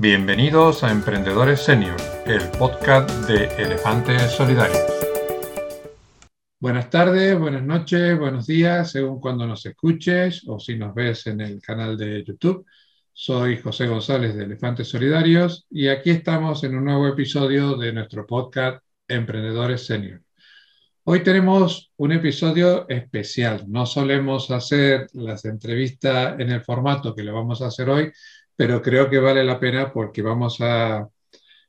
Bienvenidos a Emprendedores Senior, el podcast de Elefantes Solidarios. Buenas tardes, buenas noches, buenos días, según cuando nos escuches o si nos ves en el canal de YouTube. Soy José González de Elefantes Solidarios y aquí estamos en un nuevo episodio de nuestro podcast Emprendedores Senior. Hoy tenemos un episodio especial. No solemos hacer las entrevistas en el formato que lo vamos a hacer hoy, pero creo que vale la pena porque vamos a,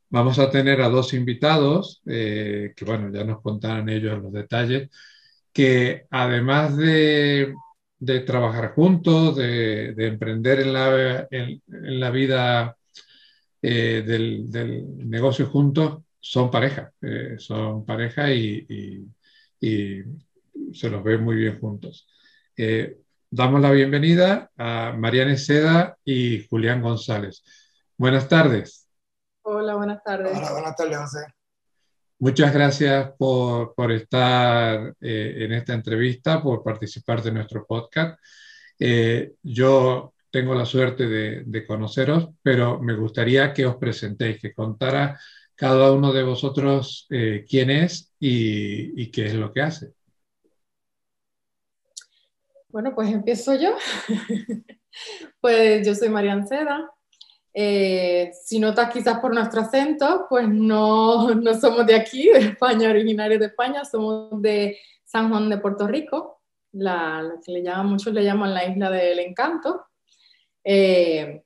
vamos a tener a dos invitados, eh, que bueno, ya nos contarán ellos los detalles, que además de, de trabajar juntos, de, de, emprender en la, en, la vida eh, del, del, negocio juntos, son pareja, eh, son pareja y, y, y, se los ve muy bien juntos. Eh, damos la bienvenida a Mariana Seda y Julián González. Buenas tardes. Hola, buenas tardes. Hola, buenas tardes, José. Muchas gracias por, por estar eh, en esta entrevista, por participar de nuestro podcast. Eh, yo tengo la suerte de, de, conoceros, pero me gustaría que os presentéis, que contara cada uno de vosotros eh, quién es y, y qué es lo que hace. Bueno, pues empiezo yo. pues yo soy Marian Seda. Eh, si notas quizás por nuestro acento, pues no, no somos de aquí, de España, originarios de España, somos de San Juan de Puerto Rico, la, que le llaman, muchos le llaman la isla del encanto. Eh,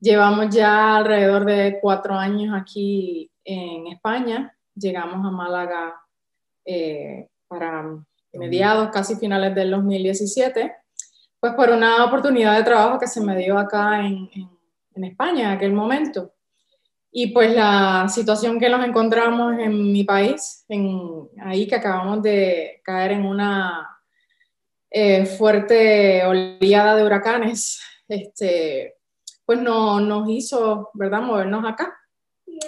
llevamos ya alrededor de cuatro años aquí en España, llegamos a Málaga eh, para mediados, casi finales del 2017, pues por una oportunidad de trabajo que se me dio acá en, en, en España en aquel momento. Y pues la situación que nos encontramos en mi país, en, ahí que acabamos de caer en una eh, fuerte oleada de huracanes, este, pues no, nos hizo, ¿verdad?, movernos acá,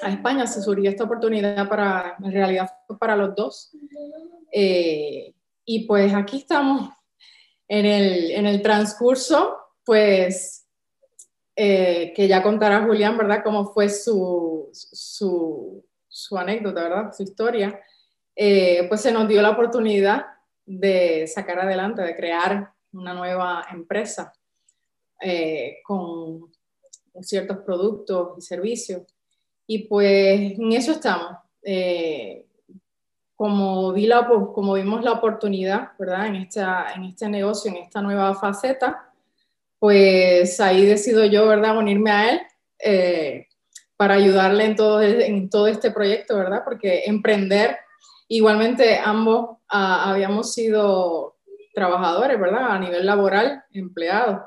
a España. Se surgió esta oportunidad para, en realidad, para los dos. Eh, y pues aquí estamos en el, en el transcurso, pues eh, que ya contará Julián, ¿verdad? Cómo fue su, su, anécdota, ¿verdad? Su historia. Eh, pues se nos dio la oportunidad de sacar adelante, de crear una nueva empresa eh, con ciertos productos y servicios. Y pues en eso estamos. Como, vi la, como vimos la oportunidad, ¿verdad? En, esta, en este negocio, en esta nueva faceta, pues ahí decido yo, ¿verdad? Unirme a él eh, para ayudarle en todo, en todo este proyecto, ¿verdad? Porque emprender, igualmente ambos ah, habíamos sido trabajadores, ¿verdad? A nivel laboral, empleados.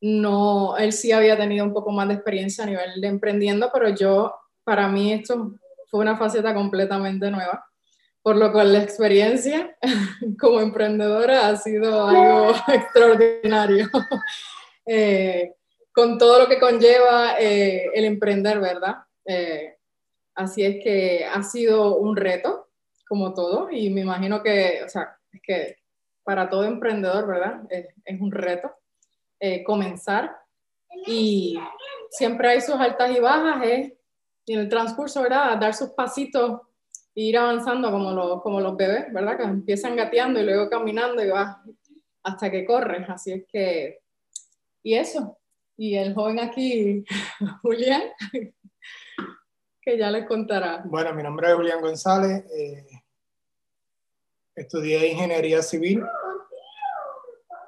No, él sí había tenido un poco más de experiencia a nivel de emprendiendo, pero yo, para mí esto fue una faceta completamente nueva por lo cual la experiencia como emprendedora ha sido algo extraordinario, eh, con todo lo que conlleva eh, el emprender, ¿verdad? Eh, así es que ha sido un reto, como todo, y me imagino que, o sea, es que para todo emprendedor, ¿verdad? Es, es un reto comenzar y siempre hay sus altas y bajas, y en el transcurso, ¿verdad? Dar sus pasitos ir avanzando como los, como los bebés, ¿verdad? Que empiezan gateando y luego caminando y vas hasta que corres. Así es que, y eso. Y el joven aquí, Julián, que ya les contará. Bueno, mi nombre es Julián González. Eh, estudié ingeniería civil.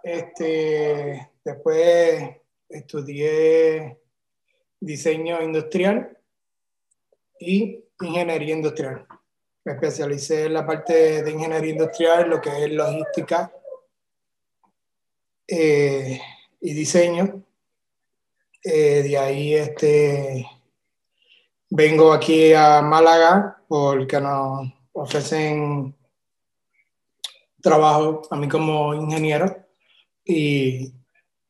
Este, después estudié diseño industrial y ingeniería industrial. Me especialicé en la parte de ingeniería industrial, lo que es logística eh, y diseño. Eh, de ahí este, vengo aquí a Málaga porque nos ofrecen trabajo a mí como ingeniero y,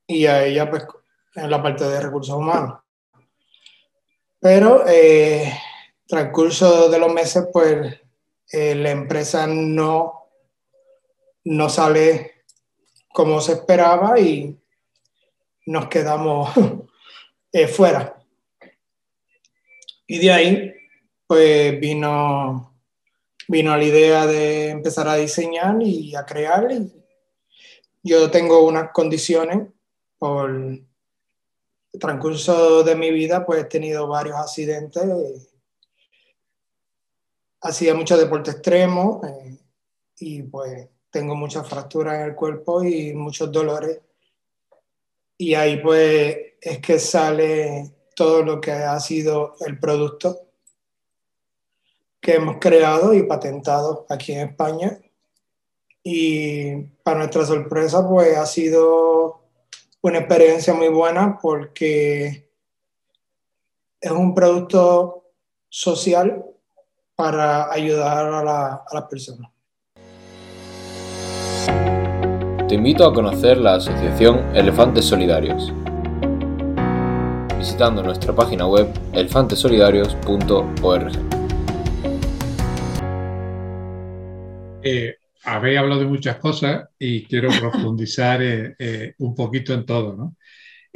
y a ella pues en la parte de recursos humanos. Pero eh, transcurso de los meses pues eh, la empresa no, no sale como se esperaba y nos quedamos eh, fuera. Y de ahí, pues vino, vino la idea de empezar a diseñar y a crear. Y yo tengo unas condiciones por el transcurso de mi vida, pues he tenido varios accidentes. Hacía mucho deporte extremo eh, y pues tengo muchas fracturas en el cuerpo y muchos dolores. Y ahí pues es que sale todo lo que ha sido el producto que hemos creado y patentado aquí en España. Y para nuestra sorpresa, pues ha sido una experiencia muy buena porque es un producto social para ayudar a, la, a las personas. Te invito a conocer la asociación Elefantes Solidarios, visitando nuestra página web elefantesolidarios.org. Eh, habéis hablado de muchas cosas y quiero profundizar eh, eh, un poquito en todo. ¿no?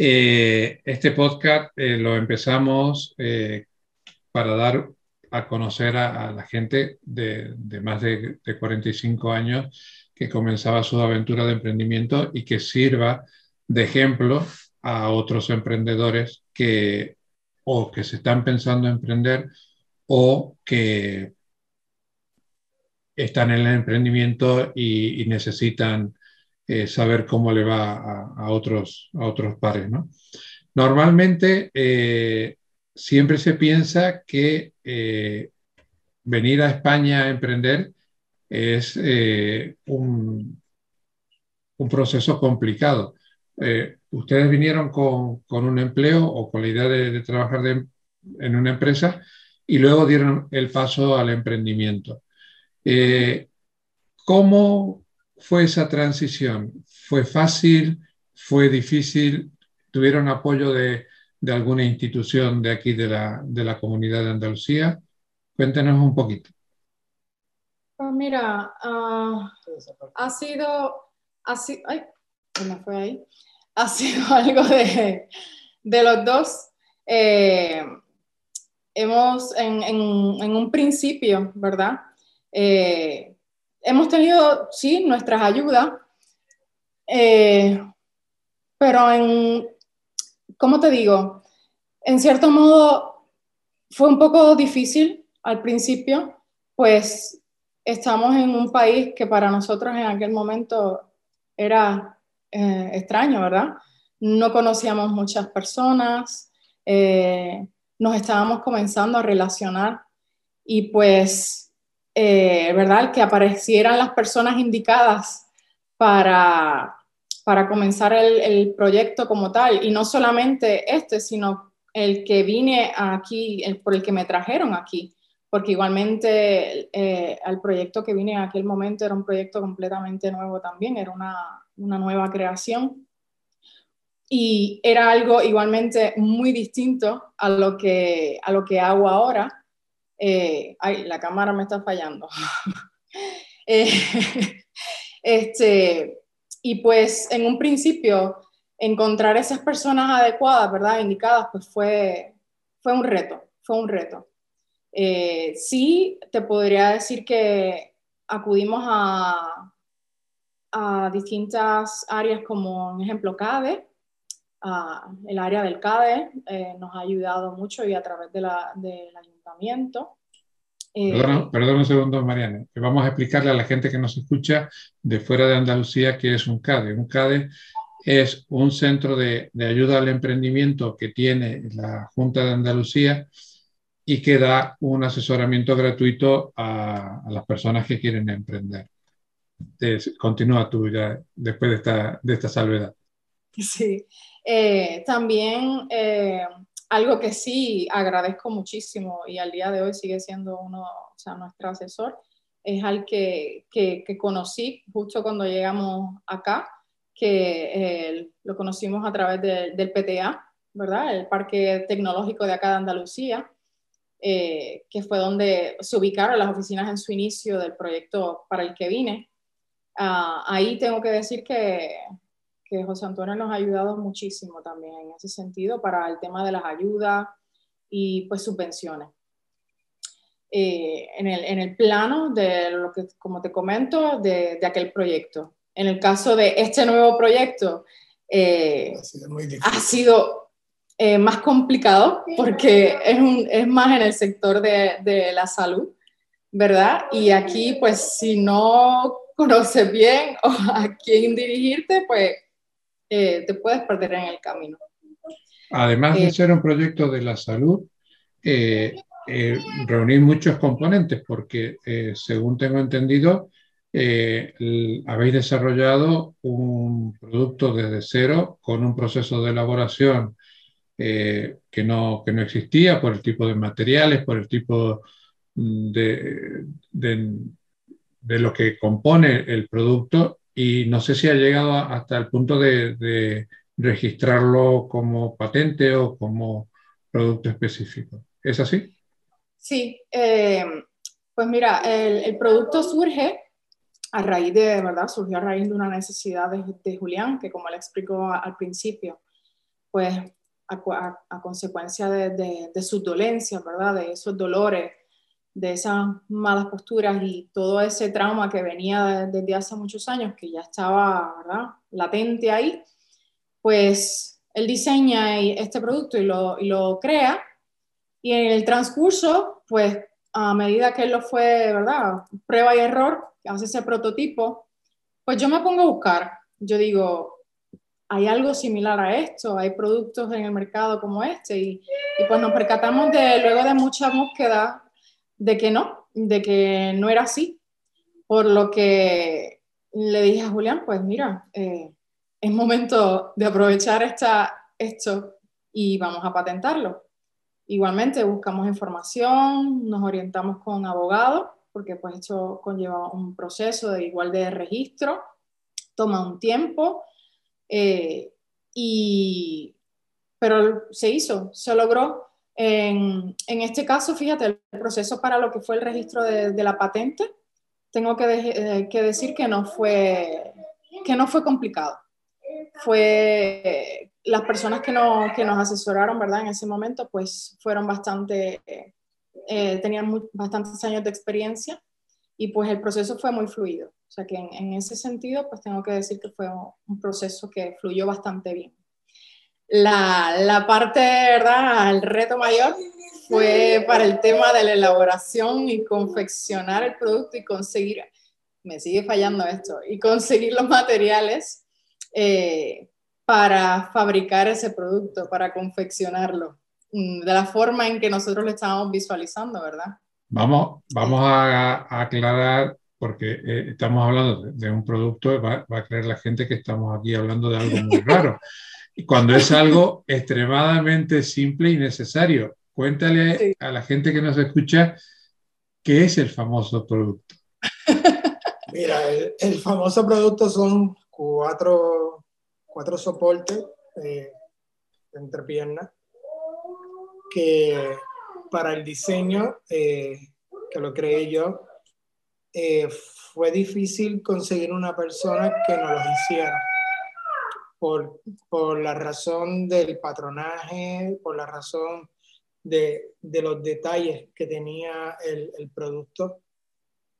Eh, este podcast eh, lo empezamos eh, para dar a conocer a, la gente de, de más de, de 45 años que comenzaba su aventura de emprendimiento y que sirva de ejemplo a otros emprendedores que o que se están pensando emprender o que están en el emprendimiento y, necesitan eh, saber cómo le va a, a, otros, a otros pares. ¿no? Normalmente eh, siempre se piensa que eh, venir a España a emprender es eh, un, proceso complicado. Eh, ustedes vinieron con, un empleo o con la idea de, trabajar en una empresa y luego dieron el paso al emprendimiento. ¿Cómo fue esa transición? ¿Fue fácil? ¿Fue difícil? ¿Tuvieron apoyo de, de alguna institución de aquí de la, de la comunidad de Andalucía? Cuéntenos un poquito. Pues mira, uh, ha sido, ha sido, ay, fue ahí, ha sido algo de, de los dos. Eh, hemos, en, en, en, un principio, ¿verdad? Eh, hemos tenido, sí, nuestras ayudas, eh, pero en, ¿cómo te digo? En cierto modo fue un poco difícil al principio, pues estamos en un país que para nosotros en aquel momento era eh, extraño, ¿verdad? No conocíamos muchas personas, eh, nos estábamos comenzando a relacionar y pues, eh, ¿verdad? Que aparecieran las personas indicadas para, para comenzar el, el, proyecto como tal. Y no solamente este, sino el que vine aquí, el, por el que me trajeron aquí porque igualmente eh, el proyecto que vine en aquel momento era un proyecto completamente nuevo también, era una, una nueva creación y era algo igualmente muy distinto a lo que, a lo que hago ahora. Eh, ay, la cámara me está fallando. eh, este, y pues en un principio encontrar esas personas adecuadas, ¿verdad? Indicadas, pues fue, fue un reto, fue un reto. Eh, sí, te podría decir que acudimos a, a distintas áreas como, en ejemplo, CADE. Uh, el área del CADE eh, nos ha ayudado mucho y a través del ayuntamiento. Eh, perdón, perdón, un segundo, Mariana. Vamos a explicarle a la gente que nos escucha de fuera de Andalucía qué es un CADE. Un CADE es un centro de, de ayuda al emprendimiento que tiene la Junta de Andalucía y que da un asesoramiento gratuito a, a las personas que quieren emprender. Continúa tú ya después de esta, de esta salvedad. Sí, eh, también eh, algo que sí agradezco muchísimo y al día de hoy sigue siendo uno, o sea, nuestro asesor, es al que, que, que conocí justo cuando llegamos acá, que eh, lo conocimos a través de, del PTA, ¿verdad? El Parque Tecnológico de acá de Andalucía eh, que fue donde se ubicaron las oficinas en su inicio del proyecto para el que vine. Uh, ahí tengo que decir que, que, José Antonio nos ha ayudado muchísimo también en ese sentido para el tema de las ayudas y pues subvenciones. Eh, en, el, en, el, plano de lo que, como te comento, de, de aquel proyecto. En el caso de este nuevo proyecto, eh, ha sido, ha sido eh, más complicado porque es, un, es, más en el sector de, de, la salud, ¿verdad? Y aquí, pues, si no conoces bien a quién dirigirte, pues te puedes perder en el camino. Además de ser un proyecto de la salud, eh, eh, reunir muchos componentes porque, eh, según tengo entendido, eh, habéis desarrollado un producto desde cero con un proceso de elaboración que, no, que no existía por el tipo de materiales, por el tipo de, de, lo que compone el producto y no sé si ha llegado hasta el punto de, de registrarlo como patente o como producto específico. ¿Es así? Sí, eh, pues mira, el, producto surge a raíz de, ¿verdad? Surgió a raíz de una necesidad de, Julián, que como le explicó al principio, pues a, consecuencia de, de, su dolencia, ¿verdad? De esos dolores, de esas malas posturas y todo ese trauma que venía desde hace muchos años, que ya estaba, ¿verdad? Latente ahí, pues él diseña este producto y lo, y lo crea y en el transcurso, pues a medida que él lo fue, ¿verdad? Prueba y error, hace ese prototipo, pues yo me pongo a buscar. Yo digo, hay algo similar a esto, hay productos en el mercado como este y, y pues nos percatamos de, luego de mucha búsqueda de que no, de que no era así. Por lo que le dije a Julián, pues mira, eh, es momento de aprovechar esta, esto y vamos a patentarlo. Igualmente buscamos información, nos orientamos con abogados, porque pues esto conlleva un proceso de igual de registro, toma un tiempo, eh, y, pero se hizo, se logró. En, este caso, fíjate, el proceso para lo que fue el registro de, la patente, tengo que, de, que, decir que no fue, que no fue complicado. Fue las personas que, no, que nos asesoraron, ¿verdad? En ese momento, pues fueron bastante, eh, tenían bastantes años de experiencia y pues el proceso fue muy fluido. O sea que en, ese sentido, pues tengo que decir que fue un proceso que fluyó bastante bien. La, la parte, ¿verdad? El reto mayor fue para el tema de la elaboración y confeccionar el producto y conseguir, me sigue fallando esto, y conseguir los materiales eh, para fabricar ese producto, para confeccionarlo, mm, de la forma en que nosotros lo estábamos visualizando, ¿verdad? Vamos, vamos a, aclarar, porque eh, estamos hablando de, un producto, va, va, a creer la gente que estamos aquí hablando de algo muy raro. Cuando es algo extremadamente simple y necesario, cuéntale sí. a la gente que nos escucha qué es el famoso producto. Mira, el, el famoso producto son cuatro cuatro soportes eh, entre piernas que para el diseño eh, que lo creé yo eh, fue difícil conseguir una persona que nos los hiciera por, por la razón del patronaje, por la razón de, de los detalles que tenía el, el producto.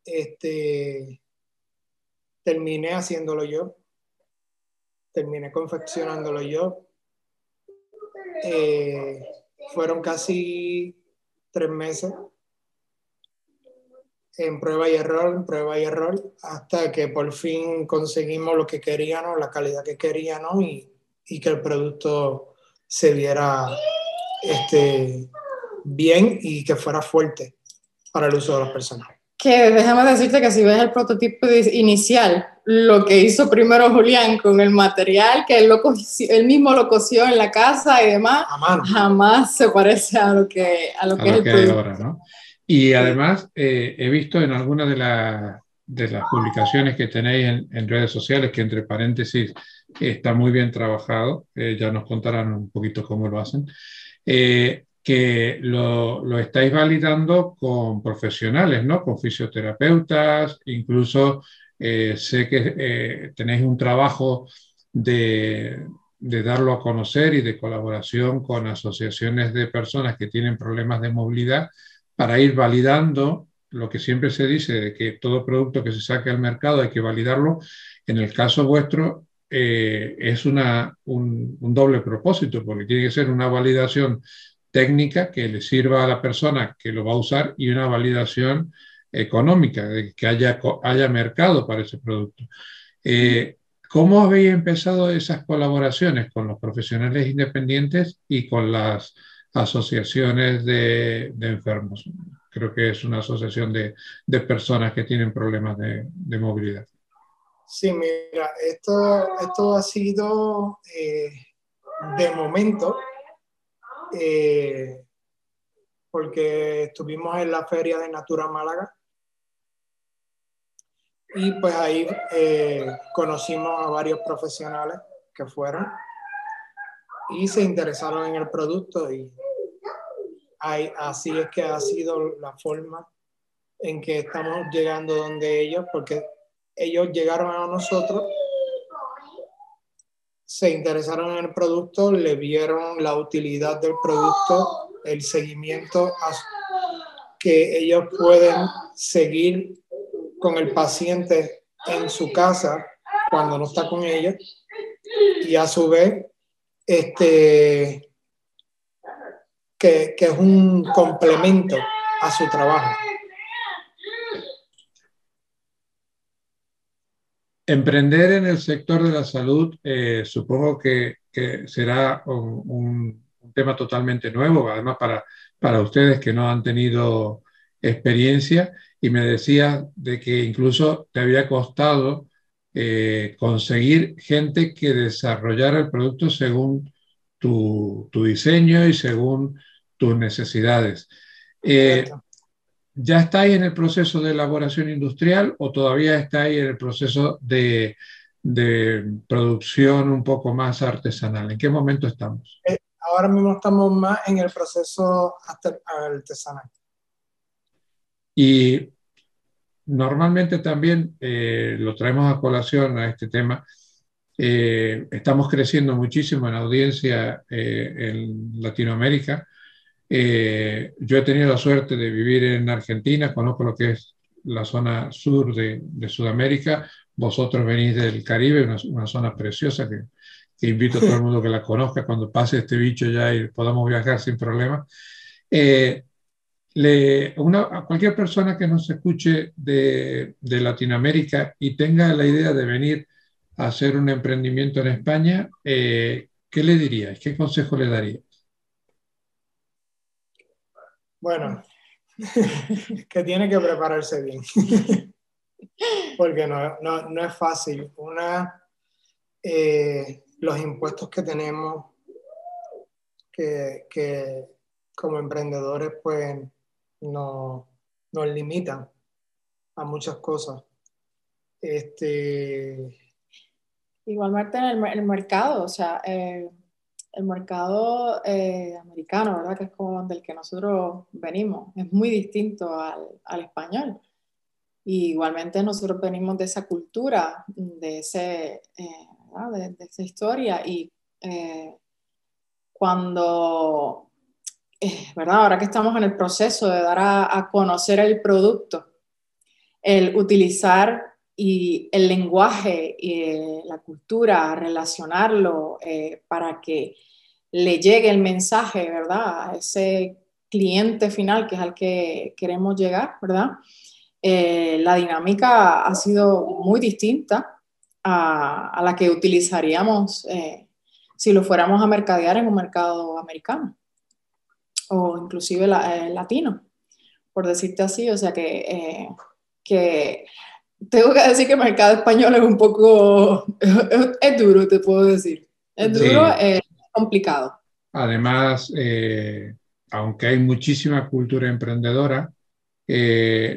Este, terminé haciéndolo yo terminé confeccionándolo yo. Eh, fueron casi tres meses en prueba y error, en prueba y error, hasta que por fin conseguimos lo que queríamos, la calidad que queríamos y, y que el producto se viera este, bien y que fuera fuerte para el uso de las personas que déjame decirte que si ves el prototipo inicial, lo que hizo primero Julián con el material, que él, lo él mismo lo cosió en la casa y demás, jamás se parece a lo que, a lo que es el producto. Ahora, ¿no? Y además eh, he visto en algunas de, la, de, las publicaciones que tenéis en, en, redes sociales, que entre paréntesis está muy bien trabajado, eh, ya nos contarán un poquito cómo lo hacen, eh, que lo, lo, estáis validando con profesionales, ¿no? Con fisioterapeutas, incluso eh, sé que eh, tenéis un trabajo de, de darlo a conocer y de colaboración con asociaciones de personas que tienen problemas de movilidad para ir validando lo que siempre se dice de que todo producto que se saque al mercado hay que validarlo. En el caso vuestro eh, es una, un, doble propósito, porque tiene que ser una validación técnica que le sirva a la persona que lo va a usar y una validación económica, de que haya, haya mercado para ese producto. Eh, ¿Cómo habéis empezado esas colaboraciones con los profesionales independientes y con las asociaciones de, enfermos? Creo que es una asociación de, personas que tienen problemas de, movilidad. Sí, mira, esto, esto ha sido eh, de momento, eh, porque estuvimos en la feria de Natura Málaga y pues ahí eh, conocimos a varios profesionales que fueron y se interesaron en el producto y así es que ha sido la forma en que estamos llegando donde ellos, porque ellos llegaron a nosotros, se interesaron en el producto, le vieron la utilidad del producto, el seguimiento que ellos pueden seguir con el paciente en su casa cuando no está con ella y a su vez este, que, es un complemento a su trabajo. Emprender en el sector de la salud eh, supongo que, será un, tema totalmente nuevo, además para, para ustedes que no han tenido experiencia y me decía de que incluso te había costado eh, conseguir gente que desarrollara el producto según tu, diseño y según tus necesidades. Eh, ¿Ya estáis en el proceso de elaboración industrial o todavía estáis en el proceso de, producción un poco más artesanal? ¿En qué momento estamos? Eh, ahora mismo estamos más en el proceso artesanal. Y normalmente también eh, lo traemos a colación a este tema. Eh, estamos creciendo muchísimo en audiencia eh, en Latinoamérica. Yo he tenido la suerte de vivir en Argentina, conozco lo que es la zona sur de, Sudamérica. Vosotros venís del Caribe, una, zona preciosa que, que, invito a todo el mundo que la conozca cuando pase este bicho ya y podamos viajar sin problema le, a cualquier persona que nos escuche de, Latinoamérica y tenga la idea de venir a hacer un emprendimiento en España, eh, ¿qué le dirías? ¿Qué consejo le darías? Bueno, que tiene que prepararse bien, porque no, es fácil. Una, eh, los impuestos que tenemos, que, que como emprendedores, pues no, nos limitan a muchas cosas. Este... Igualmente en el, mercado, o sea, eh, el mercado eh, americano, ¿verdad? Que es como del que nosotros venimos, es muy distinto al, español. igualmente nosotros venimos de esa cultura, de, ese, eh, de, esa historia y cuando eh, ¿verdad? Ahora que estamos en el proceso de dar a, conocer el producto, el utilizar y el lenguaje y eh, la cultura, relacionarlo eh, para que le llegue el mensaje, ¿verdad? A ese cliente final que es al que queremos llegar, ¿verdad? la dinámica ha sido muy distinta a, a la que utilizaríamos si lo fuéramos a mercadear en un mercado americano o inclusive eh, latino, por decirte así. O sea que, eh, que tengo que decir que el mercado español es un poco, es, duro, te puedo decir. Es duro, es complicado. Además, eh, aunque hay muchísima cultura emprendedora,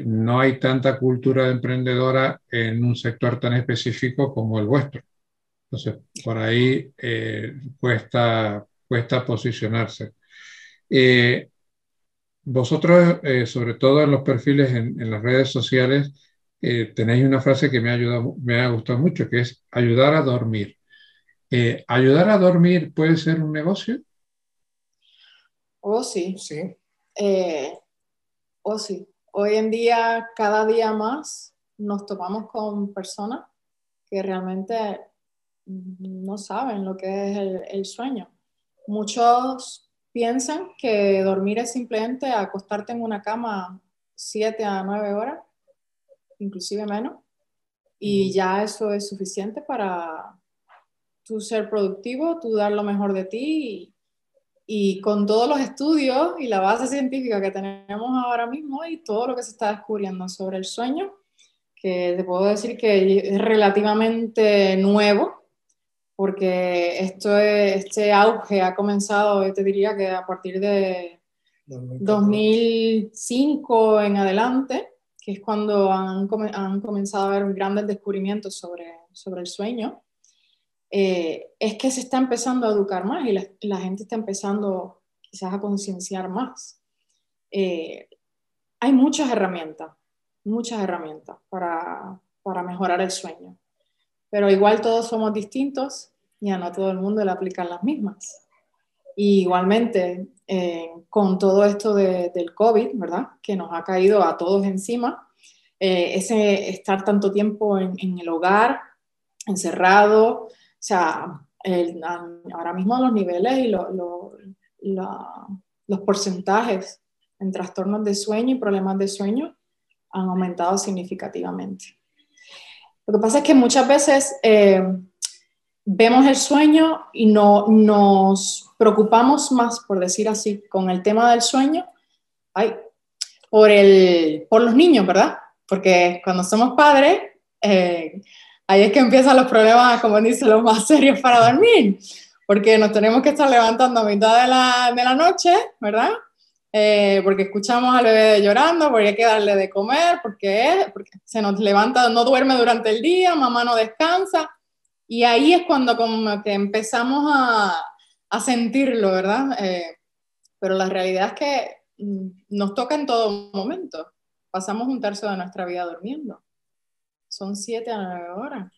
no hay tanta cultura emprendedora en un sector tan específico como el vuestro. Entonces, por ahí cuesta, cuesta posicionarse. Eh, vosotros, eh, sobre todo en los perfiles en, las redes sociales, eh, tenéis una frase que me ha, ayudado, me ha gustado mucho, que es ayudar a dormir. Eh, ¿Ayudar a dormir puede ser un negocio? Oh, sí. Sí. Eh, oh, sí. Hoy en día, cada día más, nos topamos con personas que realmente no saben lo que es el, el sueño. Muchos piensan que dormir es simplemente acostarte en una cama siete a nueve horas, inclusive menos, y ya eso es suficiente para tú ser productivo, tú dar lo mejor de ti y, con todos los estudios y la base científica que tenemos ahora mismo y todo lo que se está descubriendo sobre el sueño, que te puedo decir que es relativamente nuevo, porque esto este auge ha comenzado, yo te diría que a partir de 2005 en adelante, que es cuando han, han, comenzado a haber grandes descubrimientos sobre, sobre el sueño, eh, es que se está empezando a educar más y la, gente está empezando quizás a concienciar más. Eh, hay muchas herramientas, muchas herramientas para, para mejorar el sueño, pero igual todos somos distintos y a no todo el mundo le aplican las mismas. Y igualmente, eh, con todo esto del COVID, ¿verdad? Que nos ha caído a todos encima, eh, ese estar tanto tiempo en, el hogar, encerrado, o sea, ahora mismo los niveles y los porcentajes en trastornos de sueño y problemas de sueño han aumentado significativamente. Lo que pasa es que muchas veces eh, vemos el sueño y no, nos preocupamos más, por decir así, con el tema del sueño, ay, por, el, por los niños, ¿verdad? Porque cuando somos padres, eh, ahí es que empiezan los problemas, como dice, los más serios para dormir, porque nos tenemos que estar levantando a mitad de la, de la noche, ¿verdad? Eh, porque escuchamos al bebé llorando, porque hay que darle de comer, porque, porque se nos levanta, no duerme durante el día, mamá no descansa. Y ahí es cuando como que empezamos a, a sentirlo, ¿verdad? Eh, pero la realidad es que mm, nos toca en todo momento. Pasamos un tercio de nuestra vida durmiendo. Son siete a nueve horas.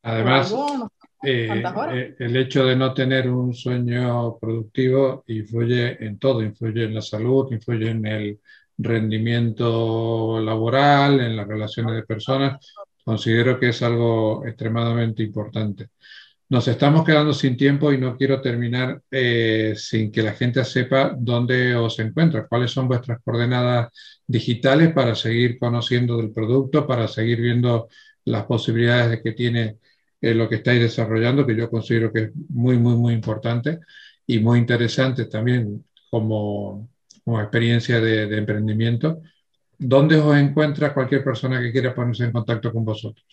Además, eh, eh, el hecho de no tener un sueño productivo influye en todo, influye en la salud, influye en el rendimiento laboral, en las relaciones de personas Considero que es algo extremadamente importante. Nos estamos quedando sin tiempo y no quiero terminar eh, sin que la gente sepa dónde os encuentra, cuáles son vuestras coordenadas digitales para seguir conociendo del producto, para seguir viendo las posibilidades de que tiene eh, lo que estáis desarrollando, que yo considero que es muy, muy, muy importante y muy interesante también como, como experiencia de emprendimiento ¿dónde os encuentra cualquier persona que quiera ponerse en contacto con vosotros?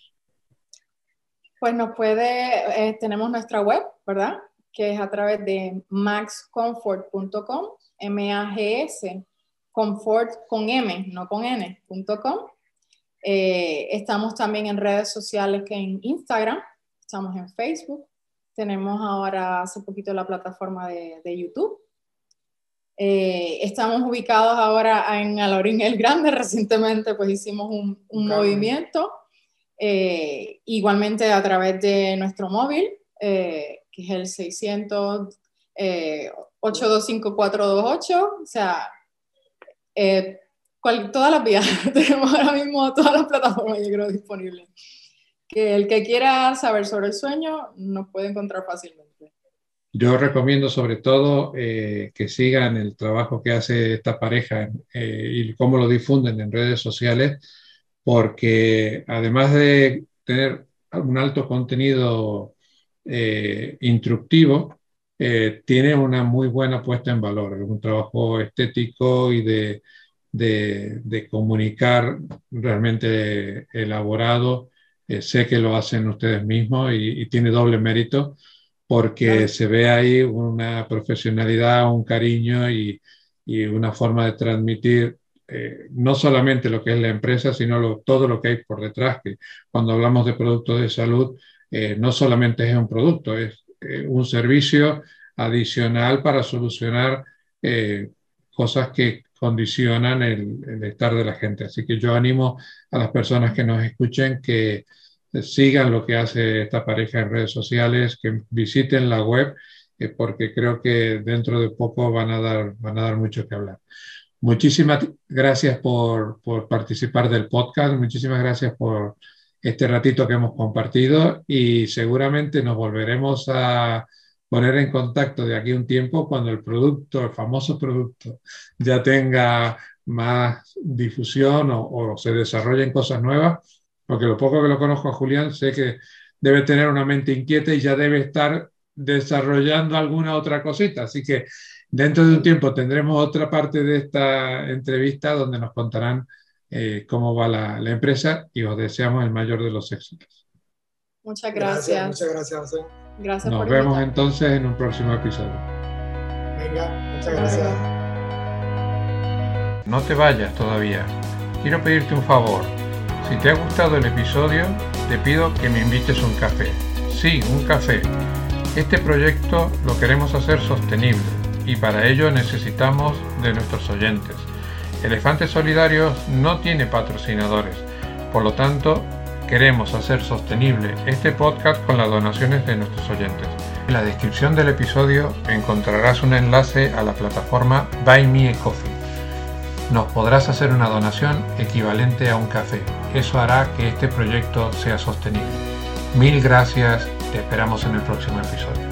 Pues nos puede, eh, tenemos nuestra web, ¿verdad? Que es a través de maxcomfort.com, M-A-G-S, comfort con M, no con N.com. Eh, estamos también en redes sociales que en Instagram, estamos en Facebook, tenemos ahora hace poquito la plataforma de, de YouTube eh, estamos ubicados ahora en Alorín el Grande, recientemente pues hicimos un, movimiento, eh, igualmente a través de nuestro móvil, eh, que es el 600 825-428, o sea, todas las vías, tenemos ahora mismo todas las plataformas, yo creo, disponibles. Que el que quiera saber sobre el sueño nos puede encontrar fácilmente. Yo recomiendo sobre todo eh, que sigan el trabajo que hace esta pareja eh, y cómo lo difunden en redes sociales, porque además de tener un alto contenido eh, instructivo, tiene una muy buena puesta en valor, un trabajo estético y de, comunicar realmente elaborado. sé que lo hacen ustedes mismos y tiene doble mérito porque se ve ahí una profesionalidad, un cariño y, y una forma de transmitir eh, no solamente lo que es la empresa, sino todo lo que hay por detrás, que cuando hablamos de productos de salud, eh, no solamente es un producto, es eh, un servicio adicional para solucionar cosas que condicionan el, el, estar de la gente. Así que yo animo a las personas que nos escuchen que sigan lo que hace esta pareja en redes sociales, que visiten la web, eh, porque creo que dentro de poco van a dar, van a dar mucho que hablar. Muchísimas gracias por, por participar del podcast, muchísimas gracias por este ratito que hemos compartido y seguramente nos volveremos a poner en contacto de aquí un tiempo cuando el producto, el famoso producto, ya tenga más difusión o, o se desarrollen cosas nuevas porque lo poco que lo conozco a Julián, sé que debe tener una mente inquieta y ya debe estar desarrollando alguna otra cosita. Así que dentro de un tiempo tendremos otra parte de esta entrevista donde nos contarán eh, cómo va la, empresa y os deseamos el mayor de los éxitos. Muchas gracias. muchas gracias, José. Gracias Nos vemos entonces en un próximo episodio. Venga, muchas gracias. No te vayas todavía. Quiero pedirte un favor si te ha gustado el episodio, te pido que me invites un café. Sí, un café. Este proyecto lo queremos hacer sostenible y para ello necesitamos de nuestros oyentes. Elefantes Solidarios no tiene patrocinadores, por lo tanto queremos hacer sostenible este podcast con las donaciones de nuestros oyentes. En la descripción del episodio encontrarás un enlace a la plataforma Buy Me a Coffee nos podrás hacer una donación equivalente a un café. Eso hará que este proyecto sea sostenible. Mil gracias, te esperamos en el próximo episodio.